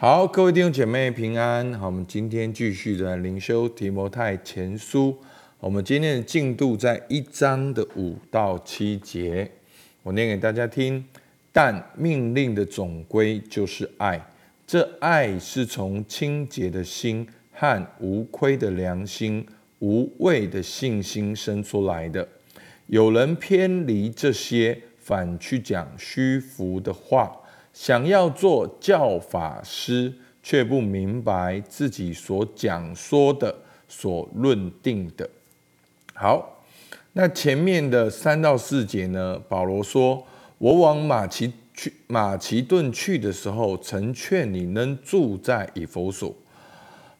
好，各位弟兄姐妹平安。好，我们今天继续的灵修提摩太前书。我们今天的进度在一章的五到七节，我念给大家听。但命令的总归就是爱，这爱是从清洁的心和无亏的良心、无畏的信心生出来的。有人偏离这些，反去讲虚浮的话。想要做教法师，却不明白自己所讲说的、所论定的。好，那前面的三到四节呢？保罗说：“我往马其去，马其顿去的时候，曾劝你能住在以弗所，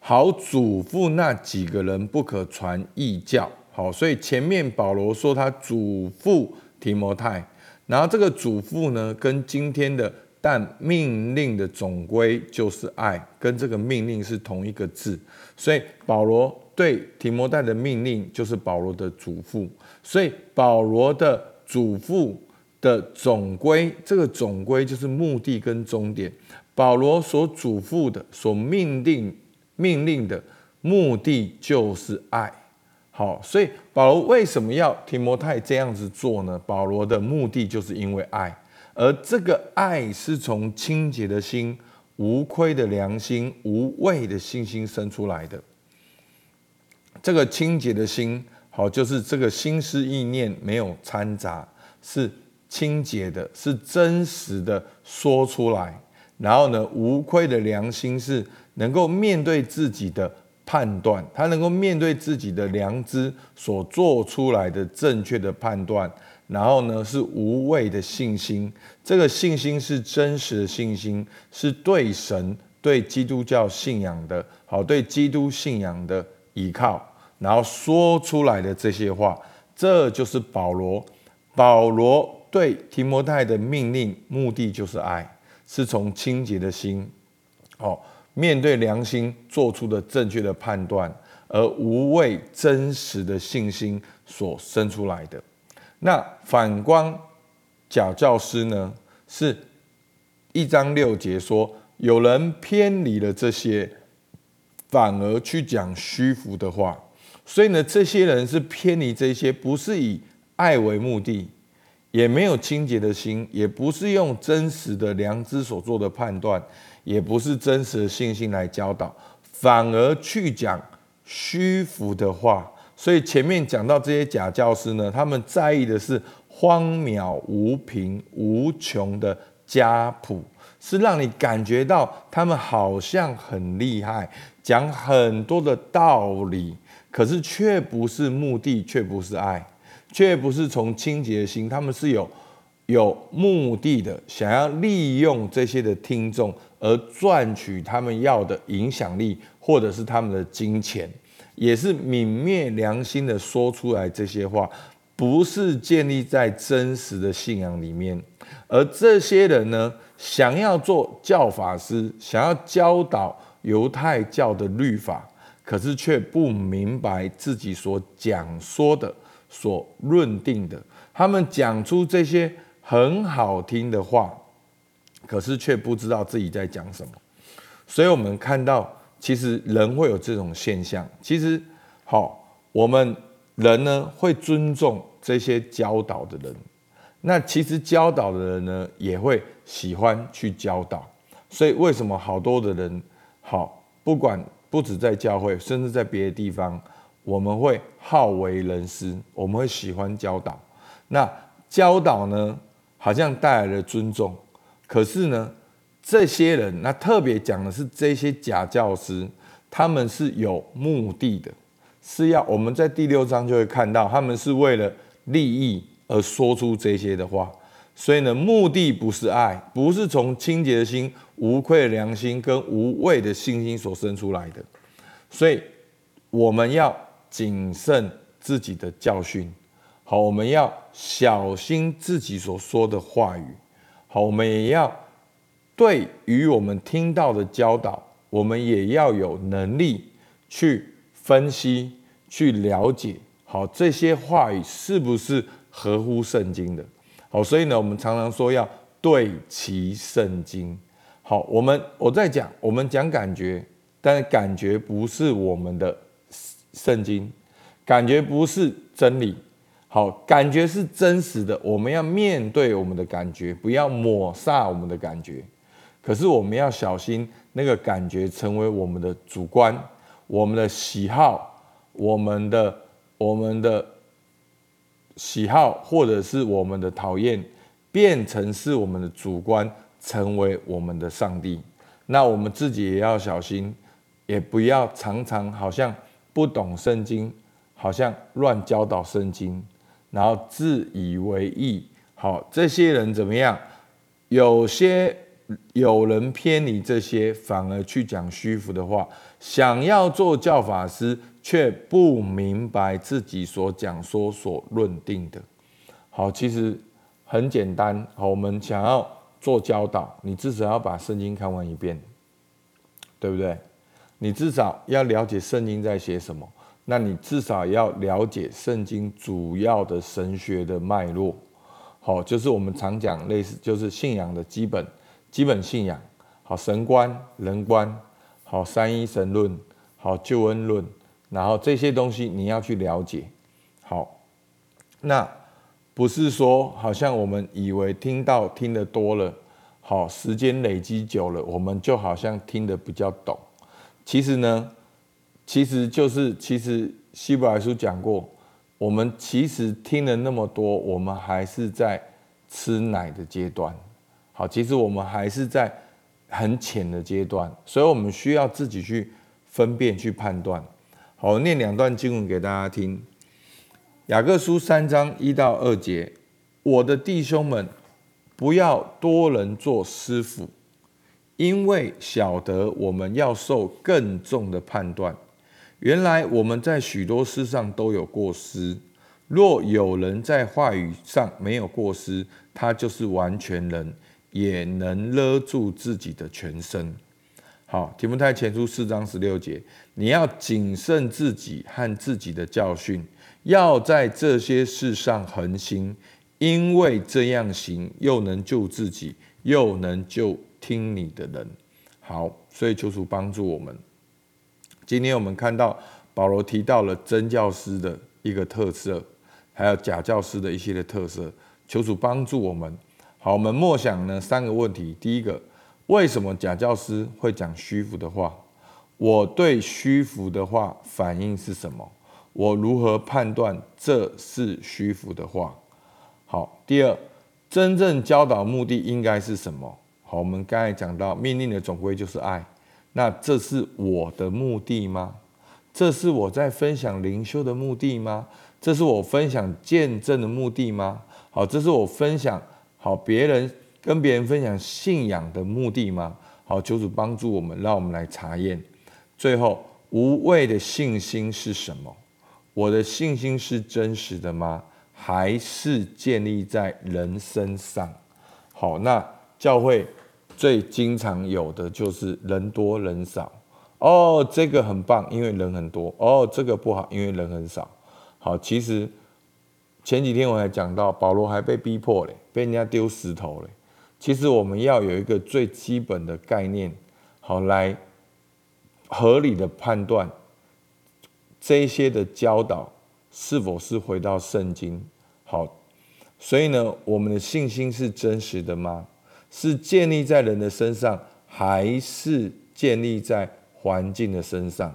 好嘱咐那几个人不可传异教。”好，所以前面保罗说他嘱咐提摩太，然后这个嘱咐呢，跟今天的。但命令的总归就是爱，跟这个命令是同一个字，所以保罗对提摩太的命令就是保罗的嘱咐，所以保罗的嘱咐的总归，这个总归就是目的跟终点。保罗所嘱咐的、所命令命令的目的就是爱。好，所以保罗为什么要提摩太这样子做呢？保罗的目的就是因为爱。而这个爱是从清洁的心、无愧的良心、无畏的信心生出来的。这个清洁的心，好，就是这个心思意念没有掺杂，是清洁的，是真实的说出来。然后呢，无愧的良心是能够面对自己的判断，他能够面对自己的良知所做出来的正确的判断。然后呢，是无畏的信心。这个信心是真实的信心，是对神、对基督教信仰的好，对基督信仰的依靠。然后说出来的这些话，这就是保罗。保罗对提摩太的命令，目的就是爱，是从清洁的心，哦，面对良心做出的正确的判断，而无畏真实的信心所生出来的。那反观假教师呢？是一章六节说，有人偏离了这些，反而去讲虚浮的话。所以呢，这些人是偏离这些，不是以爱为目的，也没有清洁的心，也不是用真实的良知所做的判断，也不是真实的信心来教导，反而去讲虚浮的话。所以前面讲到这些假教师呢，他们在意的是荒渺无凭无穷的家谱，是让你感觉到他们好像很厉害，讲很多的道理，可是却不是目的，却不是爱，却不是从清洁心，他们是有有目的的，想要利用这些的听众而赚取他们要的影响力，或者是他们的金钱。也是泯灭良心的说出来这些话，不是建立在真实的信仰里面。而这些人呢，想要做教法师，想要教导犹太教的律法，可是却不明白自己所讲说的、所论定的。他们讲出这些很好听的话，可是却不知道自己在讲什么。所以，我们看到。其实人会有这种现象。其实，好，我们人呢会尊重这些教导的人。那其实教导的人呢也会喜欢去教导。所以为什么好多的人好，不管不止在教会，甚至在别的地方，我们会好为人师，我们会喜欢教导。那教导呢，好像带来了尊重。可是呢？这些人，那特别讲的是这些假教师，他们是有目的的，是要我们在第六章就会看到，他们是为了利益而说出这些的话。所以呢，目的不是爱，不是从清洁的心、无愧良心跟无畏的信心所生出来的。所以我们要谨慎自己的教训，好，我们要小心自己所说的话语，好，我们也要。对于我们听到的教导，我们也要有能力去分析、去了解，好这些话语是不是合乎圣经的？好，所以呢，我们常常说要对齐圣经。好，我们我在讲，我们讲感觉，但是感觉不是我们的圣经，感觉不是真理。好，感觉是真实的，我们要面对我们的感觉，不要抹煞我们的感觉。可是我们要小心，那个感觉成为我们的主观，我们的喜好，我们的我们的喜好，或者是我们的讨厌，变成是我们的主观，成为我们的上帝。那我们自己也要小心，也不要常常好像不懂圣经，好像乱教导圣经。然后自以为意，好，这些人怎么样？有些有人偏离这些，反而去讲虚浮的话，想要做教法师，却不明白自己所讲说所论定的。好，其实很简单。好，我们想要做教导，你至少要把圣经看完一遍，对不对？你至少要了解圣经在写什么。那你至少要了解圣经主要的神学的脉络，好，就是我们常讲类似，就是信仰的基本基本信仰，好，神观、人观，好，三一神论，好，救恩论，然后这些东西你要去了解，好，那不是说好像我们以为听到听得多了，好，时间累积久了，我们就好像听得比较懂，其实呢。其实就是，其实希伯来书讲过，我们其实听了那么多，我们还是在吃奶的阶段。好，其实我们还是在很浅的阶段，所以我们需要自己去分辨、去判断。好，念两段经文给大家听。雅各书三章一到二节：我的弟兄们，不要多人做师傅，因为晓得我们要受更重的判断。原来我们在许多事上都有过失。若有人在话语上没有过失，他就是完全人，也能勒住自己的全身。好，提摩太前书四章十六节，你要谨慎自己和自己的教训，要在这些事上恒心，因为这样行，又能救自己，又能救听你的人。好，所以求主帮助我们。今天我们看到保罗提到了真教师的一个特色，还有假教师的一些的特色。求主帮助我们。好，我们默想呢三个问题：第一个，为什么假教师会讲虚浮的话？我对虚浮的话反应是什么？我如何判断这是虚浮的话？好，第二，真正教导目的应该是什么？好，我们刚才讲到命令的总归就是爱。那这是我的目的吗？这是我在分享灵修的目的吗？这是我分享见证的目的吗？好，这是我分享好别人跟别人分享信仰的目的吗？好，求主帮助我们，让我们来查验。最后，无畏的信心是什么？我的信心是真实的吗？还是建立在人身上？好，那教会。最经常有的就是人多人少哦，这个很棒，因为人很多哦，这个不好，因为人很少。好，其实前几天我还讲到，保罗还被逼迫嘞，被人家丢石头嘞。其实我们要有一个最基本的概念，好来合理的判断这些的教导是否是回到圣经。好，所以呢，我们的信心是真实的吗？是建立在人的身上，还是建立在环境的身上，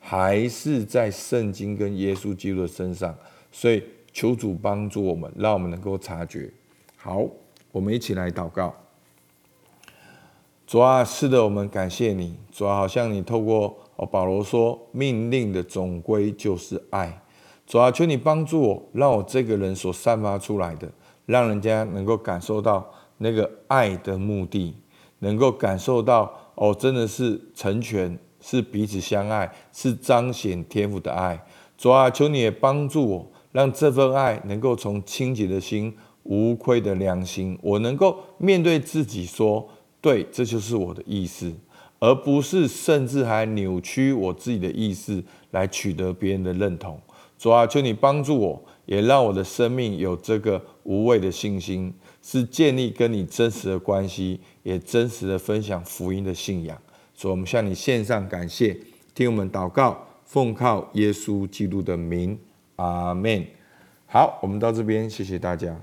还是在圣经跟耶稣基督的身上？所以求主帮助我们，让我们能够察觉。好，我们一起来祷告。主啊，是的，我们感谢你。主啊，好像你透过哦保罗说，命令的总归就是爱。主啊，求你帮助我，让我这个人所散发出来的，让人家能够感受到。那个爱的目的，能够感受到哦，真的是成全，是彼此相爱，是彰显天赋的爱。主啊，求你也帮助我，让这份爱能够从清洁的心、无愧的良心，我能够面对自己说：“对，这就是我的意思。”而不是甚至还扭曲我自己的意思来取得别人的认同。主啊，求你帮助我，也让我的生命有这个无畏的信心，是建立跟你真实的关系，也真实的分享福音的信仰。主，我们向你献上感谢，听我们祷告，奉靠耶稣基督的名，阿 man 好我们到这边谢谢大家。